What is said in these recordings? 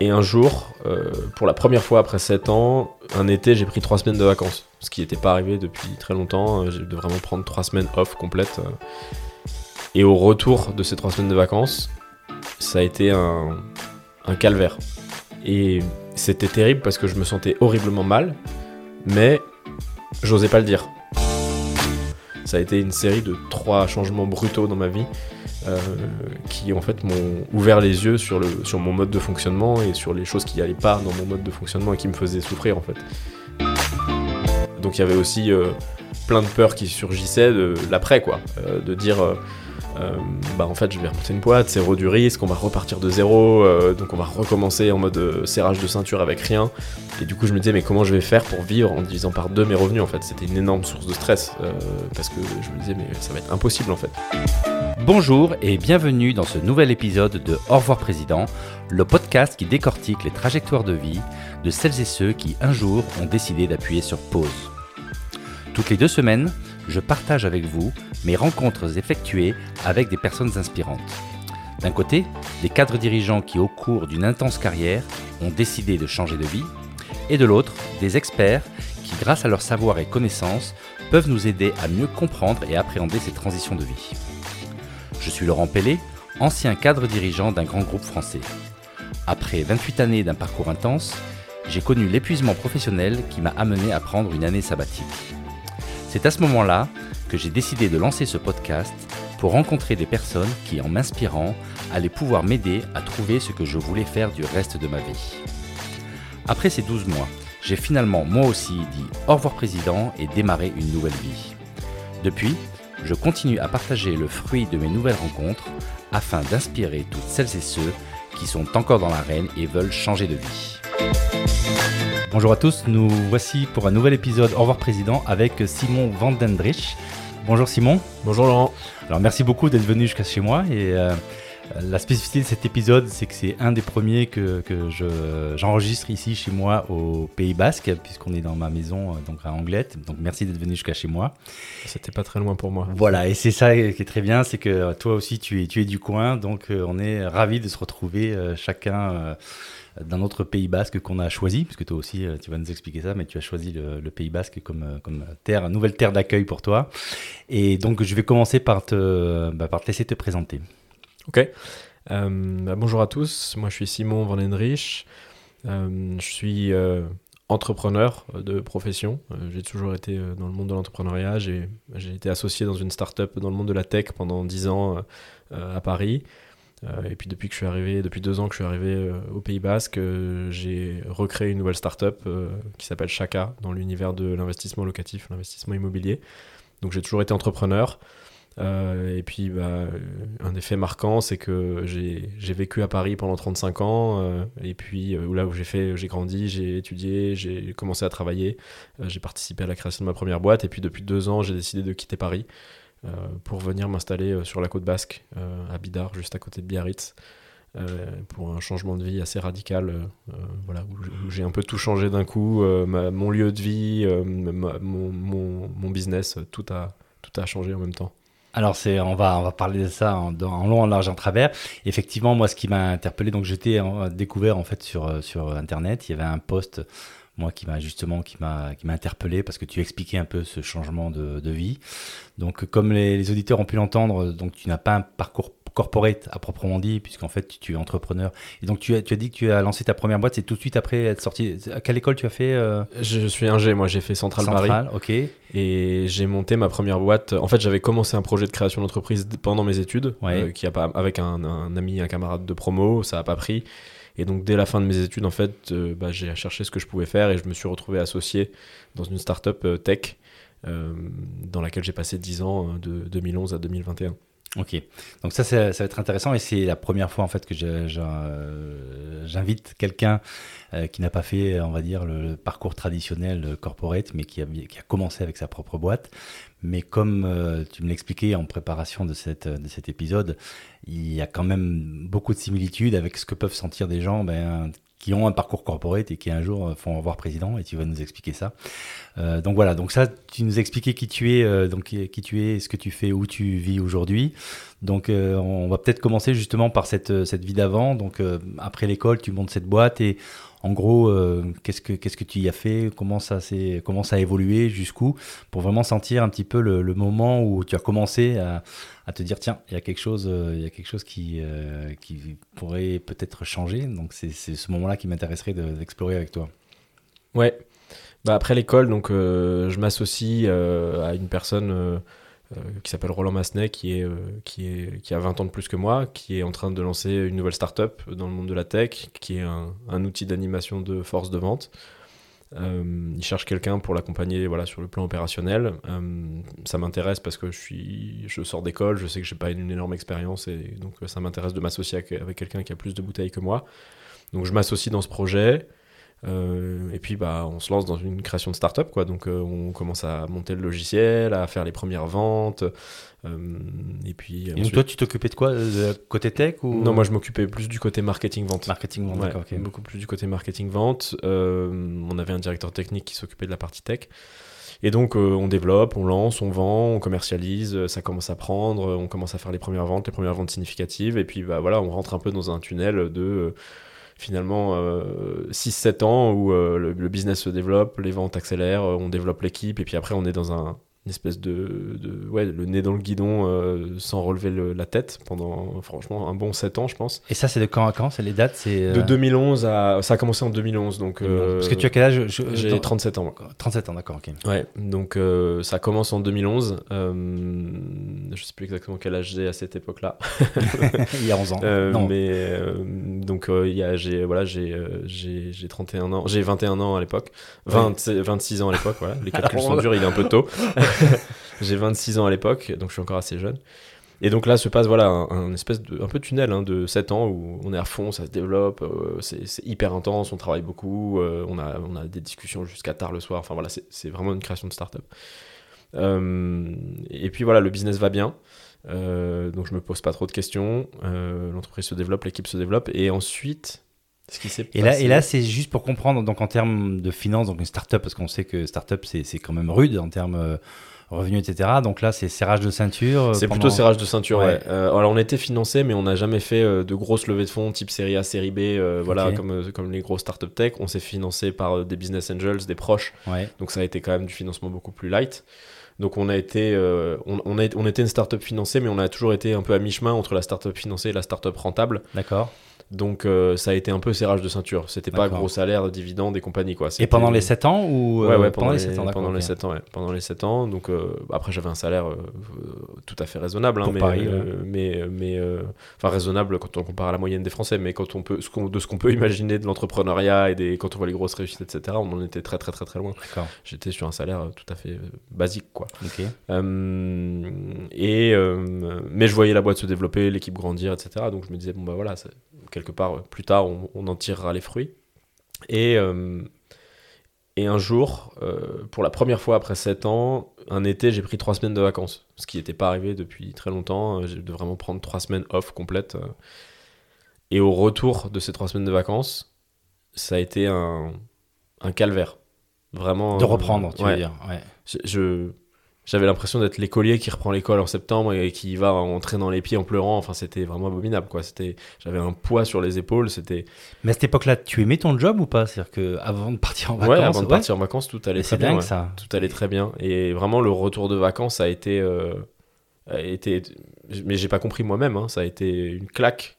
Et un jour, euh, pour la première fois après 7 ans, un été, j'ai pris 3 semaines de vacances. Ce qui n'était pas arrivé depuis très longtemps. Euh, J'ai dû vraiment prendre 3 semaines off complètes. euh. Et au retour de ces 3 semaines de vacances, ça a été un, un calvaire. Et c'était terrible parce que je me sentais horriblement mal, mais j'osais pas le dire. Ça a été une série de trois changements brutaux dans ma vie euh, qui en fait m'ont ouvert les yeux sur, le, sur mon mode de fonctionnement et sur les choses qui allaient pas dans mon mode de fonctionnement et qui me faisaient souffrir en fait. Donc il y avait aussi euh, plein de peurs qui surgissaient de l'après quoi, Euh, de dire bah en fait je vais remonter une boîte, c'est du risque, on va repartir de zéro, donc on va recommencer en mode serrage de ceinture avec rien. Et du coup je me disais mais comment je vais faire pour vivre en divisant par deux mes revenus en fait, c'était une énorme source de stress parce que je me disais mais ça va être impossible en fait. Bonjour et bienvenue dans ce nouvel épisode de Au revoir Président, le podcast qui décortique les trajectoires de vie de celles et ceux qui un jour ont décidé d'appuyer sur pause. Toutes les deux semaines, je partage avec vous mes rencontres effectuées avec des personnes inspirantes. D'un côté, des cadres dirigeants qui au cours d'une intense carrière ont décidé de changer de vie, et de l'autre, des experts qui grâce à leur savoir et connaissances peuvent nous aider à mieux comprendre et appréhender ces transitions de vie. Je suis Laurent Pellet, ancien cadre dirigeant d'un grand groupe français. Après 28 années d'un parcours intense, j'ai connu l'épuisement professionnel qui m'a amené à prendre une année sabbatique. C'est à ce moment-là que j'ai décidé de lancer ce podcast pour rencontrer des personnes qui, en m'inspirant, allaient pouvoir m'aider à trouver ce que je voulais faire du reste de ma vie. Après ces 12 mois, j'ai finalement moi aussi dit au revoir président et démarré une nouvelle vie. Depuis, je continue à partager le fruit de mes nouvelles rencontres afin d'inspirer toutes celles et ceux qui sont encore dans l'arène et veulent changer de vie. Bonjour à tous, nous voici pour un nouvel épisode Au revoir Président avec Simon Vandendrich. Bonjour Simon. Bonjour Laurent. Alors merci beaucoup d'être venu jusqu'à chez moi et euh, la spécificité de cet épisode c'est que c'est un des premiers que, que je- j'enregistre ici chez moi au Pays Basque puisqu'on est dans ma maison euh, donc à Anglette. Donc merci d'être venu jusqu'à chez moi. C'était pas très loin pour moi. Voilà, et c'est ça qui est très bien, c'est que euh, toi aussi tu es, tu es du coin, donc euh, on est ravis de se retrouver chacun dans notre Pays Basque qu'on a choisi, parce que toi aussi tu vas nous expliquer ça, mais tu as choisi le, le Pays Basque comme, comme terre, nouvelle terre d'accueil pour toi. Et donc je vais commencer par te, bah, par te laisser te présenter. Ok. Euh, bah, bonjour à tous, moi je suis Simon Van Enrich. Euh, je suis euh, entrepreneur de profession. Euh, j'ai toujours été dans le monde de l'entrepreneuriat. J'ai été associé dans une start-up dans le monde de la tech pendant 10 ans à Paris. Et puis depuis que je suis arrivé, depuis deux ans que je suis arrivé au Pays Basque, j'ai recréé une nouvelle start-up qui s'appelle Chaka dans l'univers de l'investissement locatif, l'investissement immobilier. Donc j'ai toujours été entrepreneur. Euh, et puis, bah, euh, un effet marquant, c'est que j'ai vécu à Paris pendant 35 ans. euh, et puis, euh, là où j'ai fait, j'ai grandi, j'ai étudié, j'ai commencé à travailler. j'ai participé à la création de ma première boîte. Et puis, depuis deux ans, j'ai décidé de quitter Paris pour venir m'installer sur la côte basque, à Bidar, juste à côté de Biarritz. pour un changement de vie assez radical, voilà, où j'ai un peu tout changé d'un coup, mon lieu de vie, mon, mon- mon business, tout a, tout a changé en même temps. Alors c'est, on va, on va parler de ça en, long, en large, en travers. Effectivement, moi, ce qui m'a interpellé, donc j'étais découvert en fait sur euh, sur internet. Il y avait un post, moi, qui m'a justement, qui m'a, interpellé parce que tu expliquais un peu ce changement de, de vie. Donc, comme les, les auditeurs ont pu l'entendre, donc tu n'as pas un parcours corporate à proprement dit, puisqu'en fait tu, es entrepreneur. Et donc tu as, tu as dit que tu as lancé ta première boîte, c'est tout de suite après être sorti. À quelle école tu as fait euh, Je suis ingé, moi j'ai fait Central, Paris Centrale, ok. et j'ai monté ma première boîte. En fait, j'avais commencé un projet de création d'entreprise pendant mes études, Ouais. euh, qui a pas, avec un, un ami, un camarade de promo, ça a pas pris. Et donc dès la fin de mes études, en fait, euh, bah, j'ai cherché ce que je pouvais faire et je me suis retrouvé associé dans une startup tech dans laquelle j'ai passé 10 ans de 2011 à 2021. Ok, donc ça, c'est- ça va être intéressant et c'est la première fois en fait que euh, j'invite quelqu'un euh, qui n'a pas fait, on va dire, le, parcours traditionnel corporate, mais qui a, commencé avec sa propre boîte. Mais comme euh, tu me l'expliquais en préparation de cet épisode, il y a quand même beaucoup de similitudes avec ce que peuvent sentir des gens ben, qui ont un parcours corporate et qui un jour font avoir président et tu vas nous expliquer ça. Euh, donc voilà, donc ça, tu nous as expliqué qui tu es, euh, donc qui tu es, ce que tu fais, où tu vis aujourd'hui. Donc euh, on va peut-être commencer justement par cette, cette vie d'avant. Donc après l'école, tu montes cette boîte et en gros, qu'est-ce que qu'est-ce que tu y as fait? Comment ça s'est comment ça a évolué jusqu'où? Pour vraiment sentir un petit peu le, moment où tu as commencé à, te dire tiens, il y a quelque chose, il y a quelque chose qui qui pourrait peut-être changer. Donc c'est ce moment-là qui m'intéresserait d'explorer avec toi. Ouais. Bah, après l'école, donc euh, je m'associe euh, à une personne euh, qui s'appelle Roland Massenet, qui, est, qui, est, qui a 20 ans de plus que moi, qui est en train de lancer une nouvelle start-up dans le monde de la tech, qui est un, outil d'animation de force de vente. il cherche quelqu'un pour l'accompagner voilà, sur le plan opérationnel. ça m'intéresse parce que je, suis, je sors d'école, je sais que j'ai pas une, énorme expérience et donc ça m'intéresse de m'associer avec quelqu'un qui a plus de bouteilles que moi. Donc je m'associe dans ce projet. Euh, et puis bah, on se lance dans une création de start-up. Quoi. Donc euh, on commence à monter le logiciel, à faire les premières ventes. Euh, et puis, donc toi, tu t'occupais de quoi Côté tech ou... Non, moi je m'occupais plus du côté marketing-vente. Marketing-vente, d'accord. Beaucoup plus du côté marketing-vente. on avait un directeur technique qui s'occupait de la partie tech. Et donc on développe, on lance, on vend, on commercialise, ça commence à prendre, on commence à faire les premières ventes, les premières ventes significatives, et puis bah, voilà, on rentre un peu dans un tunnel de finalement 6-7 euh, ans où euh, le, le, business se développe, les ventes accélèrent, on développe l'équipe et puis après on est dans un, une espèce de, de, ouais le nez dans le guidon euh, sans relever la tête pendant franchement un bon 7 ans je pense. Et ça c'est de quand à quand c'est les dates c'est de 2011 à ça a commencé en 2011 donc parce que tu as quel âge j'ai 37 ans. 37 ans d'accord ok. Ouais donc ça commence en 2011 je sais plus exactement quel âge j'ai à cette époque là il y a 11 ans. Non. mais donc il y a j'ai voilà j'ai j'ai 31 ans j'ai 21 ans à l'époque. 26 ans à l'époque voilà. Les calculs sont durs il est un peu tôt j'ai 26 ans à l'époque, donc je suis encore assez jeune. Et donc là se passe voilà un, espèce de un peu tunnel hein, de 7 ans où on est à fond, ça se développe, euh, c'est hyper intense, on travaille beaucoup, euh, on, a, on a des discussions jusqu'à tard le soir. Enfin voilà, c'est vraiment une création de start-up. Euh, et puis voilà, le business va bien. donc je me pose pas trop de questions. L'entreprise se développe, l'équipe se développe. Et ensuite, ce qui et, là, et là, c'est juste pour comprendre, donc en termes de finances, donc une start-up, parce qu'on sait que start-up, c'est quand même rude en termes euh, revenus, etc. Donc là, c'est serrage de ceinture. Euh, c'est plutôt serrage de ceinture, ouais. Euh, alors, on était financé, mais on n'a jamais fait de grosses levées de fonds type série A, série B, voilà, comme, comme les grosses start-up tech. On s'est financé par des business angels, des proches. Donc ça a été quand même du financement beaucoup plus light. Donc on a été, on, on, a, on était une startup financée, mais on a toujours été un peu à mi-chemin entre la startup financée et la startup rentable. D'accord. Donc euh, ça a été un peu serrage de ceinture. C'était pas gros salaire, dividendes et compagnie quoi. Et pendant les 7 ans ou euh, ouais, pendant, les 7 ans pendant les 7 ans pendant les 7 ans donc euh, après j'avais un salaire tout à fait raisonnable hein, mais, Paris, mais mais enfin raisonnable quand on compare à la moyenne des Français mais quand on peut de ce qu'on peut imaginer de l'entrepreneuriat et des quand on voit les grosses réussites etc. on en était très très très très loin. J'étais sur un salaire tout à fait basique quoi. et mais je voyais la boîte se développer, l'équipe grandir etc. Donc je me disais bon bah voilà quelque part, plus tard, on, en tirera les fruits. Et, euh, et un jour, euh, pour la première fois après 7 ans, un été, j'ai pris 3 semaines de vacances. Ce qui n'était pas arrivé depuis très longtemps. Euh, j'ai dû vraiment prendre 3 semaines off complètes. Et au retour de ces 3 semaines de vacances, ça a été un, un calvaire. Vraiment. De reprendre, tu veux dire. Ouais. je j'avais l'impression d'être l'écolier qui reprend l'école en septembre et qui va entrer dans les pieds en pleurant. Enfin, c'était vraiment abominable, quoi. C'était, j'avais un poids sur les épaules. C'était. Mais à cette époque-là, tu aimais ton job ou pas? C'est-à-dire que avant de partir en vacances. Ouais, avant de partir en vacances, tout allait très bien. ça. Tout allait très bien. Et vraiment, le retour de vacances a été, euh, a été, mais j'ai pas compris moi-même. Hein. Ça a été une claque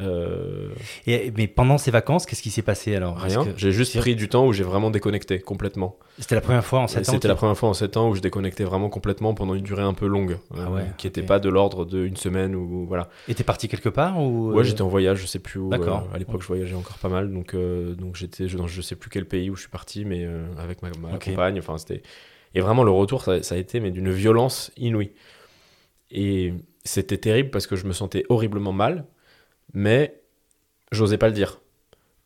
euh, Et, mais pendant ces vacances, qu'est-ce qui s'est passé alors? Rien. J'ai juste pris du temps où j'ai vraiment déconnecté complètement. C'était la première fois en 7 ans C'était la première fois en 7 ans où je déconnectais vraiment complètement pendant une durée un peu longue, ah euh, qui n'était pas de l'ordre d'une semaine ou voilà. Et t'es parti quelque part ou Ouais, j'étais en voyage, je sais plus où. D'accord. à l'époque, je voyageais encore pas mal, donc donc j'étais, je, je sais plus quel pays où je suis parti, mais avec ma, compagne. Enfin, c'était et vraiment le retour, ça, ça a été mais d'une violence inouïe. Et c'était terrible parce que je me sentais horriblement mal mais j'osais pas le dire.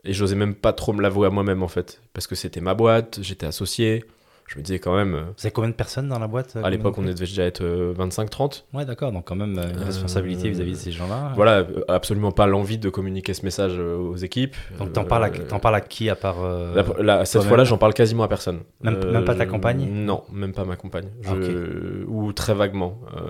Et j'osais même pas trop me l'avouer à moi-même en fait. Parce que c'était ma boîte, j'étais associé, je me disais quand même. euh, Vous avez combien de personnes dans la boîte euh, à l'époque, on de- devait déjà être euh, 25-30. Ouais, d'accord, donc quand même euh, une Euh, responsabilité vis-à-vis de ces gens-là. Voilà, euh, absolument pas l'envie de communiquer ce message euh, aux équipes. Donc t'en Euh, parles, à, parles à qui à part. euh, La- la- cette fois-là, j'en parle quasiment à personne. Même- même pas ta je- compagne Non, même pas ma compagne. Ah, Ou très vaguement. Euh,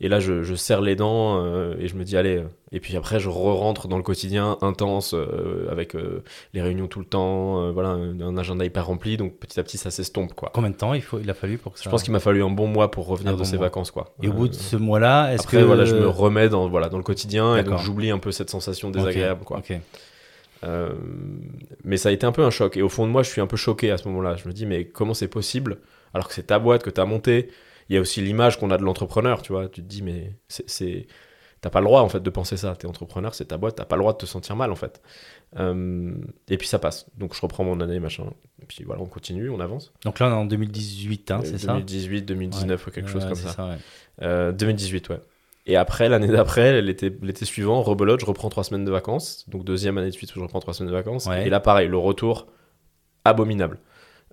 Et là, je, je serre les dents euh, et je me dis, allez. euh. Et puis après, je re-rentre dans le quotidien intense euh, avec euh, les réunions tout le temps, voilà, un, un agenda hyper rempli. Donc petit à petit, ça s'estompe, quoi. Combien de temps il, faut, il a fallu pour que ça. Je pense qu'il m'a fallu un bon mois pour revenir Un de bon ces mois. vacances, quoi. Et au bout de ce mois-là, est-ce que. voilà, je me remets dans, voilà, dans le quotidien et donc j'oublie un peu cette sensation désagréable, quoi. mais ça a été un peu un choc. Et au fond de moi, je suis un peu choqué à ce moment-là. Je me dis, mais comment c'est possible alors que c'est ta boîte que tu as montée Il y a aussi l'image qu'on a de l'entrepreneur, tu vois. Tu te dis, mais c'est-. T'as pas le droit en fait de penser ça. T'es entrepreneur, c'est ta boîte. T'as pas le droit de te sentir mal en fait. Euh, et puis ça passe. Donc je reprends mon année machin. Et puis voilà, on continue, on avance. Donc là, on est en 2018, hein, c'est ça? 2018, 2019 ou quelque chose Ouais, comme ça. ouais. Euh, 2018, ouais. Et après, l'année d'après, l'été l'été suivant, rebelote, je reprends trois semaines de vacances. Donc deuxième année de suite où je reprends trois semaines de vacances. Et là, pareil, le retour, abominable.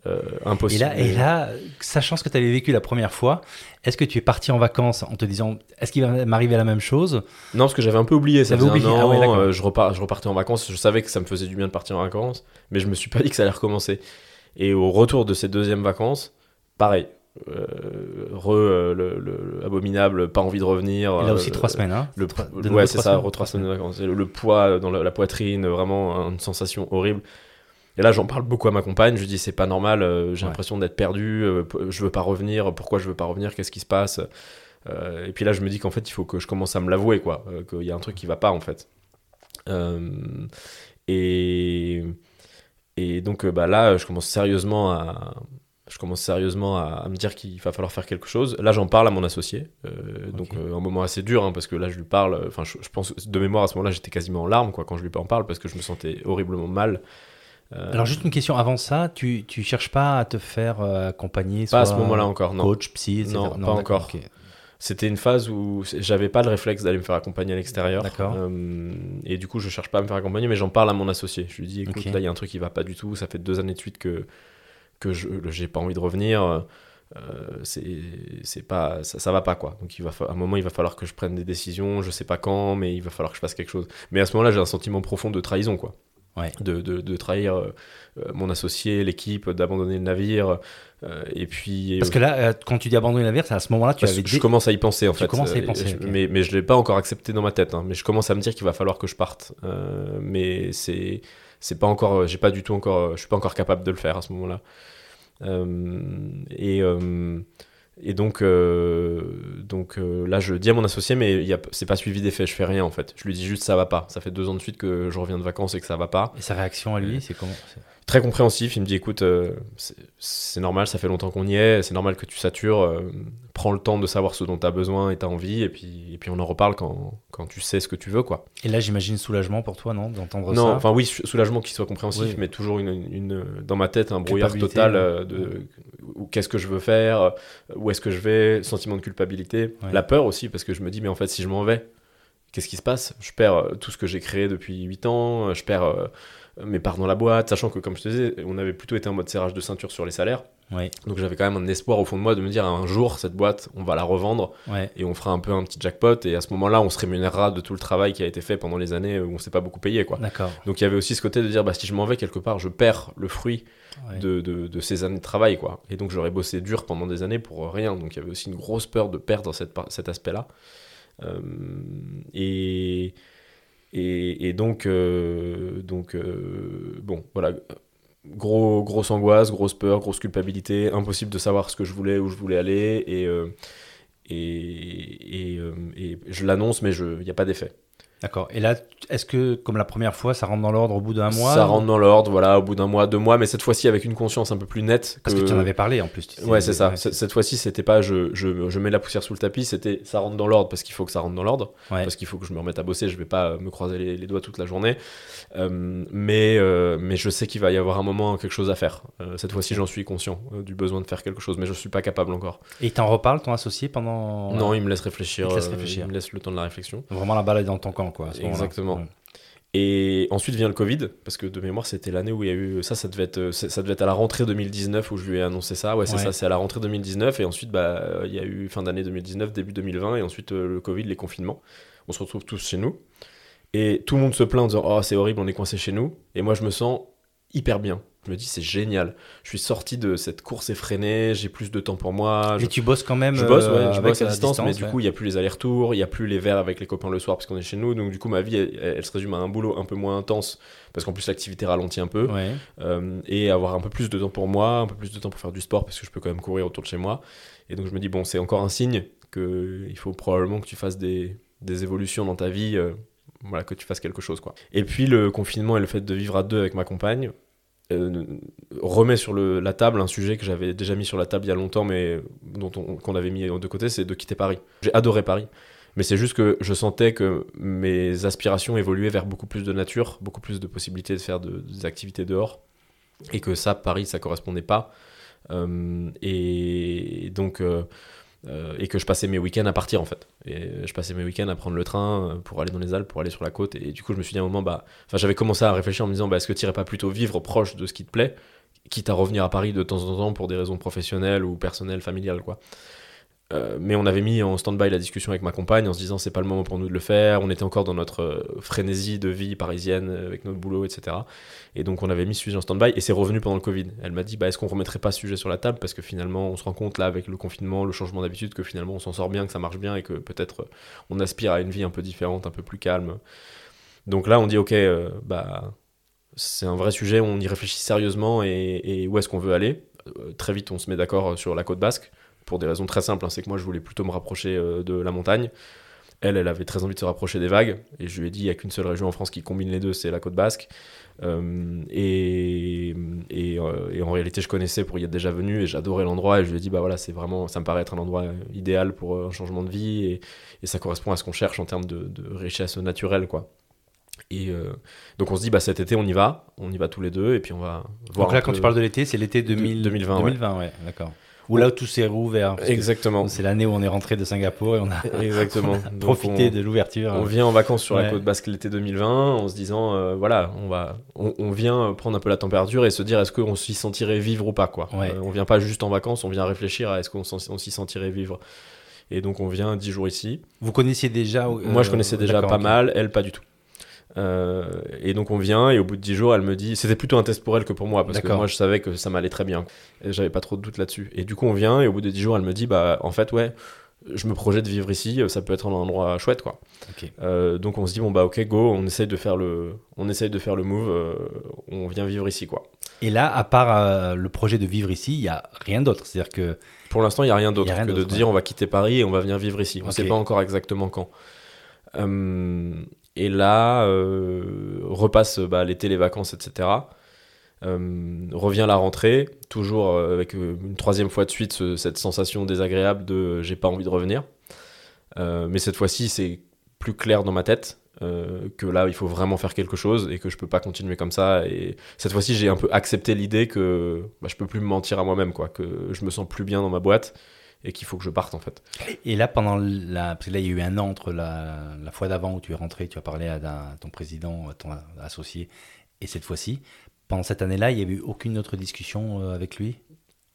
Euh, Et impossible. là, et là, sachant ce que tu avais vécu la première fois, est-ce que tu es parti en vacances en te disant est-ce qu'il va m'arriver la même chose? Non, parce que j'avais un peu oublié. Ça faisait un oublié, an, ah ouais, euh, je, repars, je repartais en vacances. Je savais que ça me faisait du bien de partir en vacances. Mais je me suis pas dit que ça allait recommencer. Et au retour de ces deuxièmes vacances, pareil. Euh, re, euh, le, le- le abominable, pas envie de revenir. Et là aussi euh, trois semaines, hein Le, de ouais, c'est ça, semaines re- trois semaines de vacances. Le, le poids dans la, la poitrine, vraiment une sensation horrible. Et là, j'en parle beaucoup à ma compagne. Je lui dis, c'est pas normal, euh, j'ai Ouais. l'impression d'être perdu, euh, je veux pas revenir, pourquoi je veux pas revenir, qu'est-ce qui se passe Euh, Et puis là, je me dis qu'en fait, il faut que je commence à me l'avouer, quoi, qu'il y a un truc qui va pas, en fait. Et, et donc, bah, là, je commence sérieusement à. Je commence sérieusement à, à me dire qu'il va falloir faire quelque chose. Là, j'en parle à mon associé. euh, Donc, euh, un moment assez dur, hein, parce que là, je lui parle. Enfin, je, je pense, de mémoire, à ce moment-là, j'étais quasiment en larmes, quoi, quand je lui en parle, parce que je me sentais horriblement mal. Euh, Alors juste une question avant ça, tu, tu cherches pas à te faire euh, accompagner pas à ce moment-là encore, non. coach, psy, etc. Non, pas encore. C'était une phase où j'avais pas le réflexe d'aller me faire accompagner à l'extérieur. D'accord. Euh, et du coup, je cherche pas à me faire accompagner, mais j'en parle à mon associé. Je lui dis, écoute, là, il y a un truc qui va pas du tout. Ça fait deux années de suite que que je j'ai pas envie de revenir. Euh, c'est c'est pas ça, ça va pas quoi. Donc il va à un moment, il va falloir que je prenne des décisions. Je sais pas quand, mais il va falloir que je fasse quelque chose. Mais à ce moment-là, j'ai un sentiment profond de trahison quoi. Ouais. De, de, de trahir euh, euh, mon associé, l'équipe, d'abandonner le navire. euh, et puis Parce que là, euh, quand tu dis abandonner la navire, c'est à ce moment-là tu parce avais que je commence à y penser en Tu fait. commences à y penser, je- mais, mais je l'ai pas encore accepté dans ma tête. hein. Mais je commence à me dire qu'il va falloir que je parte. Mais c'est c'est pas encore. J'ai pas du tout encore. Je suis pas encore capable de le faire à ce moment-là. Et et donc euh, donc euh, là je dis à mon associé mais c'est pas suivi d'effet. Je fais rien en fait. Je lui dis juste ça va pas. Ça fait deux ans de suite que je reviens de vacances et que ça va pas. Et sa réaction à lui, c'est comment Très compréhensif, il me dit écoute, euh, c'est- normal, ça fait longtemps qu'on y est, c'est normal que tu satures, euh, prends le temps de savoir ce dont tu as besoin et tu as envie, et puis, et puis on en reparle quand, quand tu sais ce que tu veux. quoi. Et là, j'imagine soulagement pour toi, non, d'entendre Non, ça. enfin oui, sou- soulagement qu'il soit compréhensif, Oui. mais toujours une, une- dans ma tête un brouillard total euh, de qu'est-ce que je veux faire, où est-ce que je vais, sentiment de culpabilité, Ouais. la peur aussi, parce que je me dis mais en fait si je m'en vais, qu'est-ce qui se passe? Je perds euh, tout ce que j'ai créé depuis 8 ans, euh, je perds mes parts dans la boîte, sachant que comme je te disais, on avait plutôt été en mode serrage de ceinture sur les salaires. Ouais, Donc j'avais quand même un espoir au fond de moi de me dire un jour cette boîte on va la revendre ouais. et on fera un peu un petit jackpot et à ce moment-là on se rémunérera de tout le travail qui a été fait pendant les années où on s'est pas beaucoup payé quoi. Donc il y avait aussi ce côté de dire bah si je m'en vais quelque part je perds le fruit Ouais. de, de, de ces années de travail quoi. Et donc j'aurais bossé dur pendant des années pour rien. Donc il y avait aussi une grosse peur de perdre cette, cet aspect-là. Euh, et, et, et donc, euh, donc euh, bon, voilà. Gros, grosse angoisse, grosse peur, grosse culpabilité, impossible de savoir ce que je voulais, où je voulais aller, et, euh, et, et, euh, et je l'annonce, mais il n'y a pas d'effet. D'accord. Et là, est-ce que, comme la première fois, ça rentre dans l'ordre au bout d'un mois Ça rentre dans l'ordre, voilà, au bout d'un mois, deux mois, mais cette fois-ci avec une conscience un peu plus nette. Parce que tu en avais parlé en plus. tu. Ouais, c'est ça. Cette fois-ci, c'était pas je, je, je mets la poussière sous le tapis, c'était ça rentre dans l'ordre parce qu'il faut que ça rentre dans l'ordre, Ouais. parce qu'il faut que je me remette à bosser, je vais pas me croiser les, les doigts toute la journée. Euh, mais, euh, mais je sais qu'il va y avoir un moment quelque chose à faire. Euh, cette fois-ci, j'en suis conscient du besoin de faire quelque chose, mais je suis pas capable encore. Et il t'en reparle, ton associé, pendant. Non, il me laisse réfléchir. Il laisse réfléchir. il me laisse le temps de la réflexion. Vraiment la balle est dans ton camp, quoi. à ce moment-là. Exactement. Ouais. Et ensuite vient le Covid, parce que de mémoire, c'était l'année où il y a eu. Ça, ça devait, être, ça devait être à la rentrée 2019 où je lui ai annoncé ça. Ouais, c'est Ouais. ça, c'est à la rentrée 2019. Et ensuite, bah, il y a eu fin d'année 2019, début 2020, et ensuite euh, le Covid, les confinements. On se retrouve tous chez nous. Et tout le monde se plaint en disant Oh, c'est horrible, on est coincé chez nous. Et moi, je me sens hyper bien. Je me dis, c'est génial. Je suis sorti de cette course effrénée, j'ai plus de temps pour moi. Et Je, tu bosses quand même je bosse, euh, je bosse à distance, mais du ouais. coup, il n'y a plus les allers-retours, il n'y a plus les verres avec les copains le soir parce qu'on est chez nous. Donc, du coup, ma vie, elle, elle se résume à un boulot un peu moins intense parce qu'en plus, l'activité ralentit un peu. Ouais. Euh, et avoir un peu plus de temps pour moi, un peu plus de temps pour faire du sport parce que je peux quand même courir autour de chez moi. Et donc, je me dis, bon, c'est encore un signe qu'il faut probablement que tu fasses des, des évolutions dans ta vie. euh, voilà, que tu fasses quelque chose, quoi. Et puis, le confinement et le fait de vivre à deux avec ma compagne euh, remet sur la table un sujet que j'avais déjà mis sur la table il y a longtemps, mais dont on- qu'on avait mis de côté, c'est de quitter Paris. J'ai adoré Paris. Mais c'est juste que je sentais que mes aspirations évoluaient vers beaucoup plus de nature, beaucoup plus de possibilités de faire de- des activités dehors. Et que ça, Paris, ça correspondait pas. Euh, et donc, euh, euh, et que je passais mes week-ends à partir en fait. Et je passais mes week-ends à prendre le train euh, pour aller dans les Alpes, pour aller sur la côte. Et du coup, je me suis dit à un moment, bah, j'avais commencé à réfléchir en me disant, bah, est-ce que tu irais pas plutôt vivre proche de ce qui te plaît, quitte à revenir à Paris de temps en temps pour des raisons professionnelles ou personnelles, familiales, quoi. Euh, mais on avait mis en stand-by la discussion avec ma compagne en se disant c'est pas le moment pour nous de le faire. On était encore dans notre euh, frénésie de vie parisienne euh, avec notre boulot, etc. Et donc on avait mis ce sujet en stand-by et c'est revenu pendant le Covid. Elle m'a dit bah, est-ce qu'on remettrait pas ce sujet sur la table? Parce que finalement on se rend compte là avec le confinement, le changement d'habitude que finalement on s'en sort bien, que ça marche bien et que peut-être on aspire à une vie un peu différente, un peu plus calme. Donc là on dit ok bah c'est un vrai sujet, on y réfléchit sérieusement et, où est-ce qu'on veut aller? Très vite on se met d'accord sur la côte basque pour des raisons très simples. hein. C'est que moi, je voulais plutôt me rapprocher euh, de la montagne. Elle, elle avait très envie de se rapprocher des vagues. Et je lui ai dit, il n'y a qu'une seule région en France qui combine les deux, c'est la côte basque. Euh, et, et, euh, et en réalité, je connaissais pour y être déjà venu et j'adorais l'endroit. Et je lui ai dit, bah voilà, c'est vraiment, ça me paraît être un endroit idéal pour un changement de vie. Et, et ça correspond à ce qu'on cherche en termes de, de richesse naturelle, quoi. Et euh, donc on se dit, bah cet été, on y va. On y va tous les deux. Et puis on va voir. Donc là, quand peu- tu parles de l'été, c'est l'été 2000 2020, ouais. 2020, ouais, d'accord. Où là, tout s'est rouvert. Exactement. C'est l'année où on est rentré de Singapour et on a Exactement. Profité on- de l'ouverture. On vient en vacances sur Ouais. la côte basque l'été 2020 en se disant euh, voilà on va on, on vient prendre un peu la température et se dire est-ce qu'on s'y sentirait vivre ou pas quoi. Ouais. Euh, on vient pas juste en vacances, on vient réfléchir à est-ce qu'on s'y sentirait vivre. Et donc on vient 10 jours ici. Vous connaissiez déjà euh, Moi je connaissais déjà pas mal, elle pas du tout. Euh, et donc on vient et au bout de 10 jours elle me dit c'était plutôt un test pour elle que pour moi parce que moi je savais que ça m'allait très bien j'avais pas trop de doute là-dessus et du coup on vient et au bout de 10 jours elle me dit bah en fait ouais je me projette de vivre ici ça peut être un endroit chouette quoi euh, donc on se dit bon bah ok go, on essaye de faire le, on essaye de faire le move, euh, on vient vivre ici quoi. Et là, à part le projet de vivre ici, il y a rien d'autre. C'est-à-dire que Pour l'instant il y a rien d'autre que de dire on va quitter Paris et on va venir vivre ici. On Ok. sait pas encore exactement quand. Euh, et là euh, repasse bah, l'été, les vacances, etc. Euh, revient la rentrée, toujours euh, avec une troisième fois de suite ce- cette sensation désagréable de j'ai pas envie de revenir. Mais cette fois-ci, c'est plus clair dans ma tête que là, il faut vraiment faire quelque chose et que je peux pas continuer comme ça. Et cette fois-ci, j'ai un peu accepté l'idée que bah, je peux plus me mentir à moi-même, quoi, que je me sens plus bien dans ma boîte et qu'il faut que je parte en fait. Et là, pendant la. Parce que là, il y a eu un an entre la, la fois d'avant où tu es rentré, tu as parlé à, ton président, à ton associé, et cette fois-ci. Pendant cette année-là, il n'y a eu aucune autre discussion euh, avec lui?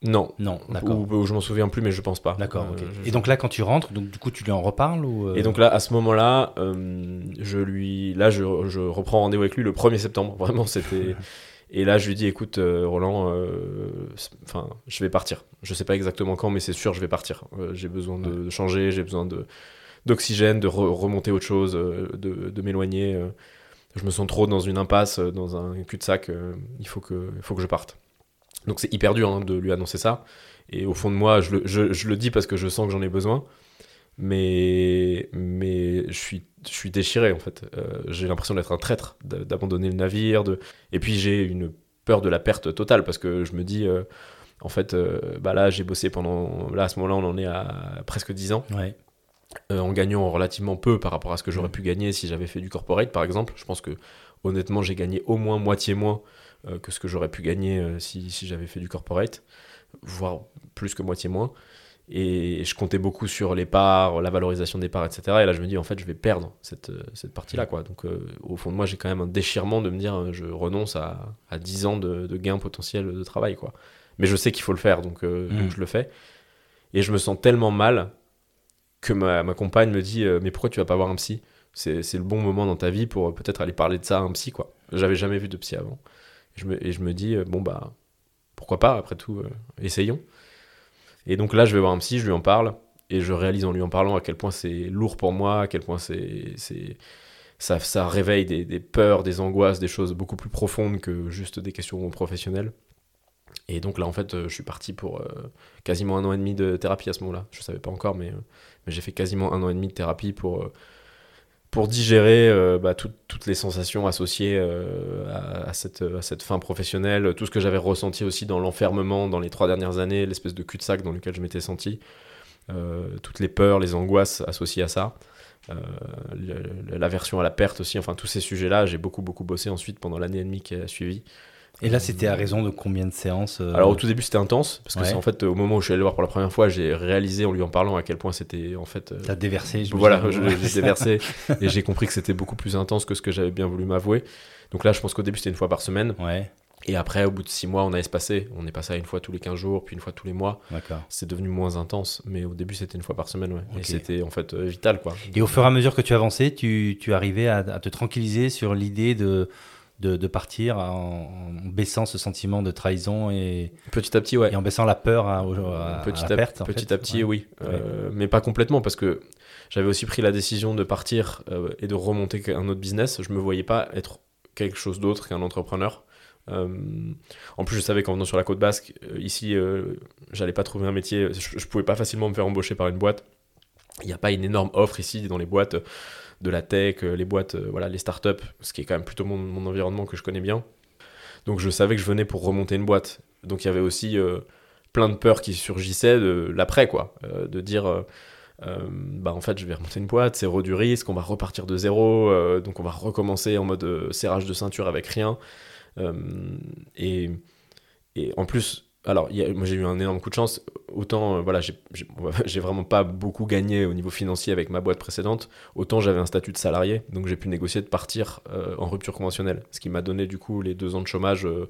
Non. Non, d'accord. Ou, ou je m'en souviens plus, mais je pense pas. D'accord, Euh, ok. je- Et donc là, quand tu rentres, donc du coup, tu lui en reparles ou euh, Et donc là, à ce moment-là, euh, je lui, là, je, je reprends rendez-vous avec lui le 1er septembre. Vraiment, c'était. Et là, je lui dis, écoute, euh, Roland, euh, enfin, je vais partir. Je sais pas exactement quand, mais c'est sûr, je vais partir. Euh, j'ai besoin de, de changer, j'ai besoin de d'oxygène, de re- remonter autre chose, de, de m'éloigner. je me sens trop dans une impasse, dans un cul-de-sac. il faut que, il faut que je parte. Donc c'est hyper dur hein, de lui annoncer ça. Et au fond de moi, je le, je- je le dis parce que je sens que j'en ai besoin mais mais je suis je suis déchiré en fait. Euh, j'ai l'impression d'être un traître d'abandonner le navire de et puis j'ai une peur de la perte totale parce que je me dis euh, en fait euh, bah là j'ai bossé pendant là à ce moment-là on en est à presque 10 ans. Ouais. en gagnant relativement peu par rapport à ce que j'aurais pu gagner si j'avais fait du corporate par exemple. Je pense que honnêtement j'ai gagné au moins moitié moins que ce que j'aurais pu gagner si, si j'avais fait du corporate voire plus que moitié moins Et je comptais beaucoup sur les parts, la valorisation des parts, etc. Et là, je me dis, en fait, je vais perdre cette, cette partie-là. Quoi. Donc, euh, au fond de moi, j'ai quand même un déchirement de me dire, euh, je renonce à, à 10 ans de, de gains potentiels de travail. Quoi. Mais je sais qu'il faut le faire, donc, euh, Mm. donc je le fais. Et je me sens tellement mal que ma, ma compagne me dit, euh, mais pourquoi tu vas pas voir un psy? C'est, c'est le bon moment dans ta vie pour euh, peut-être aller parler de ça à un psy. quoi. J'avais jamais vu de psy avant. Je me, et je me dis, euh, bon, bah, pourquoi pas, après tout, euh, essayons. Et donc là, je vais voir un psy, je lui en parle, et je réalise en lui en parlant à quel point c'est lourd pour moi, à quel point c'est, ça, réveille des, peurs, des angoisses, des choses beaucoup plus profondes que juste des questions professionnelles. Et donc là, en fait, euh, je suis parti pour euh, quasiment un an et demi de thérapie à ce moment-là. Je savais pas encore, mais, euh, mais j'ai fait quasiment un an et demi de thérapie pour, pour digérer euh, bah, tout- toutes les sensations associées euh, à, cette, fin professionnelle, tout ce que j'avais ressenti aussi dans l'enfermement dans les trois dernières années, l'espèce de cul-de-sac dans lequel je m'étais senti, euh, toutes les peurs, les angoisses associées à ça, l'aversion à la perte aussi, enfin tous ces sujets-là, j'ai beaucoup beaucoup bossé ensuite pendant l'année et demie qui a suivi. Et là, c'était à raison de combien de séances euh, Alors au tout début c'était intense, parce que Ouais. c'est en fait au moment où je suis allé le voir pour la première fois, j'ai réalisé en lui en parlant à quel point c'était en fait... euh, T'as déversé je voilà, l'ai déversé et j'ai compris que c'était beaucoup plus intense que ce que j'avais bien voulu m'avouer. Donc là, je pense qu'au début, c'était une fois par semaine. Ouais, Et après, au bout de six mois, on a espacé. On est passé à une fois tous les 15 jours, puis une fois tous les mois. d'accord. C'est devenu moins intense. Mais au début, c'était une fois par semaine. Ouais. Et c'était en fait euh, vital. quoi. Et au fur et à mesure que tu avançais, tu, tu arrivais à, à te tranquilliser sur l'idée de, de, de partir en, en baissant ce sentiment de trahison et, Petit à petit, ouais. et en baissant la peur à, petit à la perte. petit fait. à petit, Ouais. oui. Euh, mais pas complètement, parce que j'avais aussi pris la décision de partir euh, et de remonter un autre business. Je me voyais pas être quelque chose d'autre qu'un entrepreneur. Euh, en plus, je savais qu'en venant sur la côte basque, ici, euh, j'allais pas trouver un métier. Je, je pouvais pas facilement me faire embaucher par une boîte. Il n'y a pas une énorme offre ici dans les boîtes de la tech, euh, les boîtes, euh, voilà, les startups, ce qui est quand même plutôt mon, environnement que je connais bien. Donc je savais que je venais pour remonter une boîte. Donc il y avait aussi euh, plein de peurs qui surgissaient de l'après, quoi. De dire, bah en fait, je vais remonter une boîte, c'est du risque, on va repartir de zéro, donc on va recommencer en mode serrage de ceinture avec rien. Et, et en plus, alors, moi j'ai eu un énorme coup de chance. Autant, euh, voilà, j'ai vraiment pas beaucoup gagné au niveau financier avec ma boîte précédente. Autant j'avais un statut de salarié, donc j'ai pu négocier de partir euh, en rupture conventionnelle. Ce qui m'a donné du coup les deux ans de chômage euh,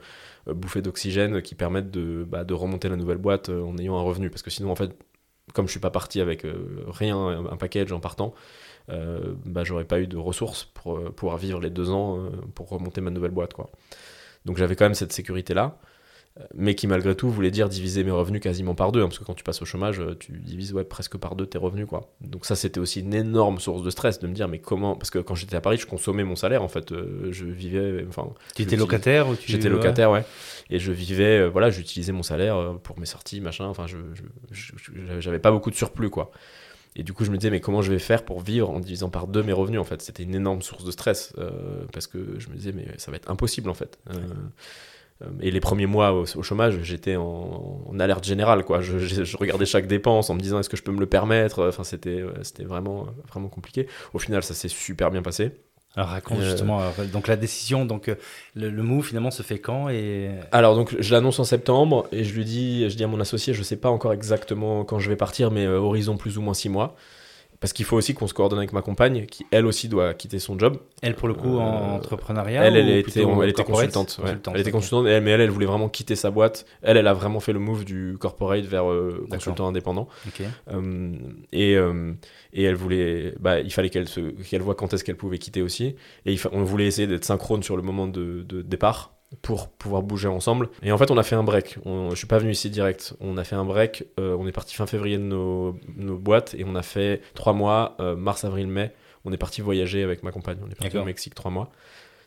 euh, d'oxygène qui permettent de, bah, de remonter la nouvelle boîte en ayant un revenu. Parce que sinon, en fait, comme je suis pas parti avec rien, un package en partant, bah, j'aurais pas eu de ressources pour pouvoir vivre les deux ans pour remonter ma nouvelle boîte. Donc j'avais quand même cette sécurité-là, mais qui malgré tout voulait dire diviser mes revenus quasiment par deux, hein, parce que quand tu passes au chômage, euh, tu divises ouais, presque par deux tes revenus. Quoi. Donc ça, c'était aussi une énorme source de stress de me dire, mais comment Parce que quand j'étais à Paris, je consommais mon salaire, en fait, euh, je vivais... Enfin, Tu étais locataire ou tu... J'étais locataire, ouais. Et je vivais, euh, voilà, j'utilisais mon salaire pour mes sorties, machin. Enfin, je, j'avais pas beaucoup de surplus, quoi. Et du coup, je me disais, mais comment je vais faire pour vivre en divisant par deux mes revenus, en fait? C'était une énorme source de stress, euh, parce que je me disais, mais ça va être impossible, en fait. Euh, et les premiers mois au, au chômage, j'étais en, en alerte générale, quoi. Je, je- je regardais chaque dépense en me disant, est-ce que je peux me le permettre? Enfin, c'était, ouais, c'était vraiment, vraiment compliqué. Au final, ça s'est super bien passé. Alors raconte Euh, justement, donc la décision, donc euh, le, le move finalement se fait quand et Alors donc je l'annonce en septembre et je lui dis, je dis à mon associé, je sais pas encore exactement quand je vais partir, mais euh, horizon plus ou moins six mois, parce qu'il faut aussi qu'on se coordonne avec ma compagne, qui elle aussi doit quitter son job. elle pour le coup en Euh, entrepreneuriat elle, elle ou était, elle était consultante. ouais. Consultante, Elle était consultante, mais elle, elle voulait vraiment quitter sa boîte. Elle, elle a vraiment fait le move du corporate vers euh, consultant indépendant. Euh, et, euh, et elle voulait, bah, il fallait qu'elle se, qu'elle voit quand est-ce qu'elle pouvait quitter aussi. Et il fa- on voulait essayer d'être synchrone sur le moment de, de départ pour pouvoir bouger ensemble. Et en fait, on a fait un break. On, je suis pas venu ici direct. On a fait un break. euh, on est parti fin février de nos, nos boîtes et on a fait trois mois, euh, mars, avril, mai. On est parti voyager avec ma compagne. On est parti au Mexique trois mois.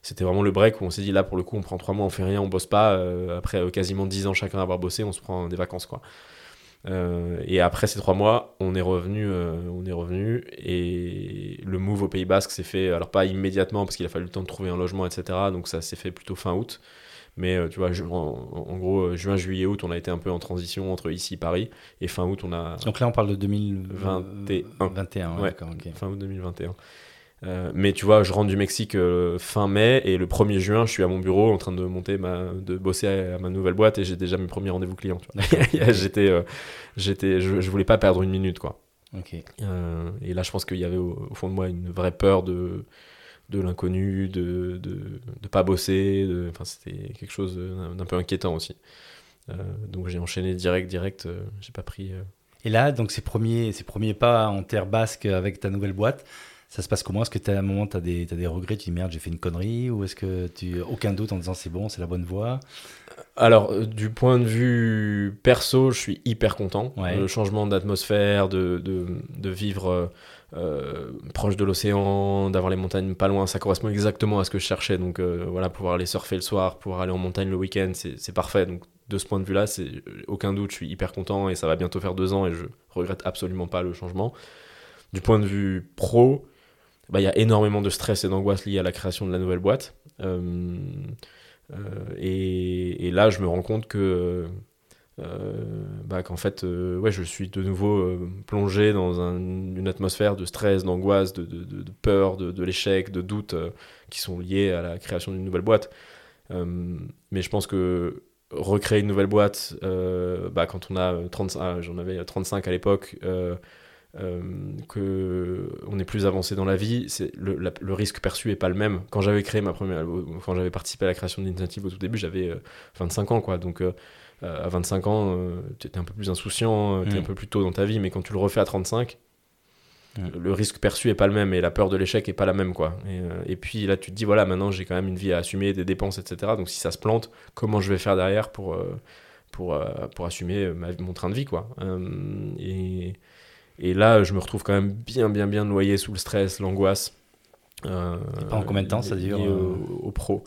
C'était vraiment le break où on s'est dit là pour le coup on prend trois mois, on fait rien, on bosse pas. euh, après quasiment dix ans chacun à avoir bossé, on se prend des vacances quoi. Euh, et après ces trois mois, on est revenu, euh, on est revenu et le move au Pays Basque s'est fait, alors pas immédiatement parce qu'il a fallu le temps de trouver un logement, etc. Donc ça s'est fait plutôt fin août. Mais euh, tu vois, en, en gros, juin, juillet, août, on a été un peu en transition entre ici, Paris, et fin août, on a Donc là on parle de 2021. 21. 21, ouais, Ouais. d'accord, ok. fin août 2021. Euh, mais tu vois, je rentre du Mexique euh, fin mai et le 1er juin, je suis à mon bureau en train de monter ma, de bosser à, ma nouvelle boîte et j'ai déjà mes premiers rendez-vous clients. j'étais, euh, j'étais, je, je, voulais pas perdre une minute, quoi. et là, je pense qu'il y avait au, fond de moi une vraie peur de, de l'inconnu, de, de, de, pas bosser. Enfin, c'était quelque chose d'un peu inquiétant aussi. donc j'ai enchaîné direct, direct. j'ai pas pris. Et là, donc ces premiers, ces premiers pas en terre basque avec ta nouvelle boîte, ça se passe comment? Est-ce que à un moment, tu as, des, as des regrets? Tu dis merde, j'ai fait une connerie? Ou est-ce que tu aucun doute en disant c'est bon, c'est la bonne voie? Alors, euh, du point de vue perso, je suis hyper content. Le changement d'atmosphère, de, de, de, vivre euh, euh, proche de l'océan, d'avoir les montagnes pas loin, ça correspond exactement à ce que je cherchais. Donc voilà, pouvoir aller surfer le soir, pouvoir aller en montagne le week-end, c'est parfait. Donc de ce point de vue-là, c'est aucun doute, je suis hyper content et ça va bientôt faire deux ans et je regrette absolument pas le changement. Du point de vue pro, bah, il y a énormément de stress et d'angoisse liés à la création de la nouvelle boîte. Euh, euh, et, là, je me rends compte que euh, bah, qu'en fait, ouais, je suis de nouveau plongé dans une atmosphère de stress, d'angoisse, de, peur, de, l'échec, de doute qui sont liés à la création d'une nouvelle boîte. mais je pense que recréer une nouvelle boîte, bah, quand on a 35, ah, j'en avais 35 à l'époque, que on est plus avancé dans la vie, c'est le, le, risque perçu est pas le même. Quand j'avais créé ma première, quand j'avais participé à la création d'initiative au tout début, j'avais 25 euh, ans, quoi. Donc euh, à 25 ans, tu étais un peu plus insouciant, tu es un peu plus tôt dans ta vie, mais quand tu le refais à 35, mm. le risque perçu est pas le même et la peur de l'échec est pas la même, quoi. Et, et, puis là, tu te dis, voilà, maintenant j'ai quand même une vie à assumer, des dépenses, etc. Donc si ça se plante, comment je vais faire derrière pour, pour, pour assumer ma, mon train de vie, quoi. et et là, je me retrouve quand même bien, bien, bien noyé sous le stress, l'angoisse. Euh, et pendant combien de temps ça dure euh au, pro?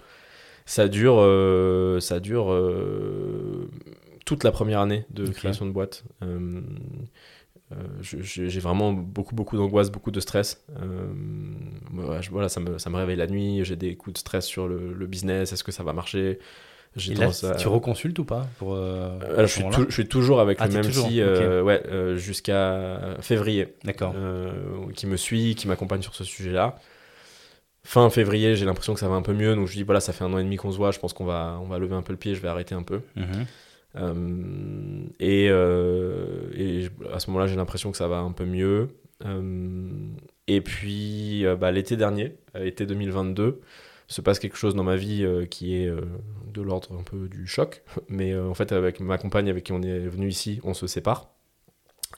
Ça dure, euh, ça dure toute la première année de création de boîte. j'ai vraiment beaucoup, beaucoup d'angoisse, beaucoup de stress. voilà, ça me, ça me réveille la nuit, j'ai des coups de stress sur le, le business, est-ce que ça va marcher? Tu reconsultes ou pas pour, euh, je, suis je, suis toujours avec ah, le même psy euh, ouais, euh, jusqu'à février. D'accord. qui me suit, qui m'accompagne sur ce sujet-là. Fin février, j'ai l'impression que ça va un peu mieux. Donc je dis, voilà, ça fait un an et demi qu'on se voit, je pense qu'on va, on va lever un peu le pied, je vais arrêter un peu. Mhm. et, et, à ce moment-là, j'ai l'impression que ça va un peu mieux. et puis, bah, l'été dernier, été 2022, se passe quelque chose dans ma vie euh, qui est euh, de l'ordre un peu du choc. Mais euh, en fait, avec ma compagne avec qui on est venu ici, on se sépare.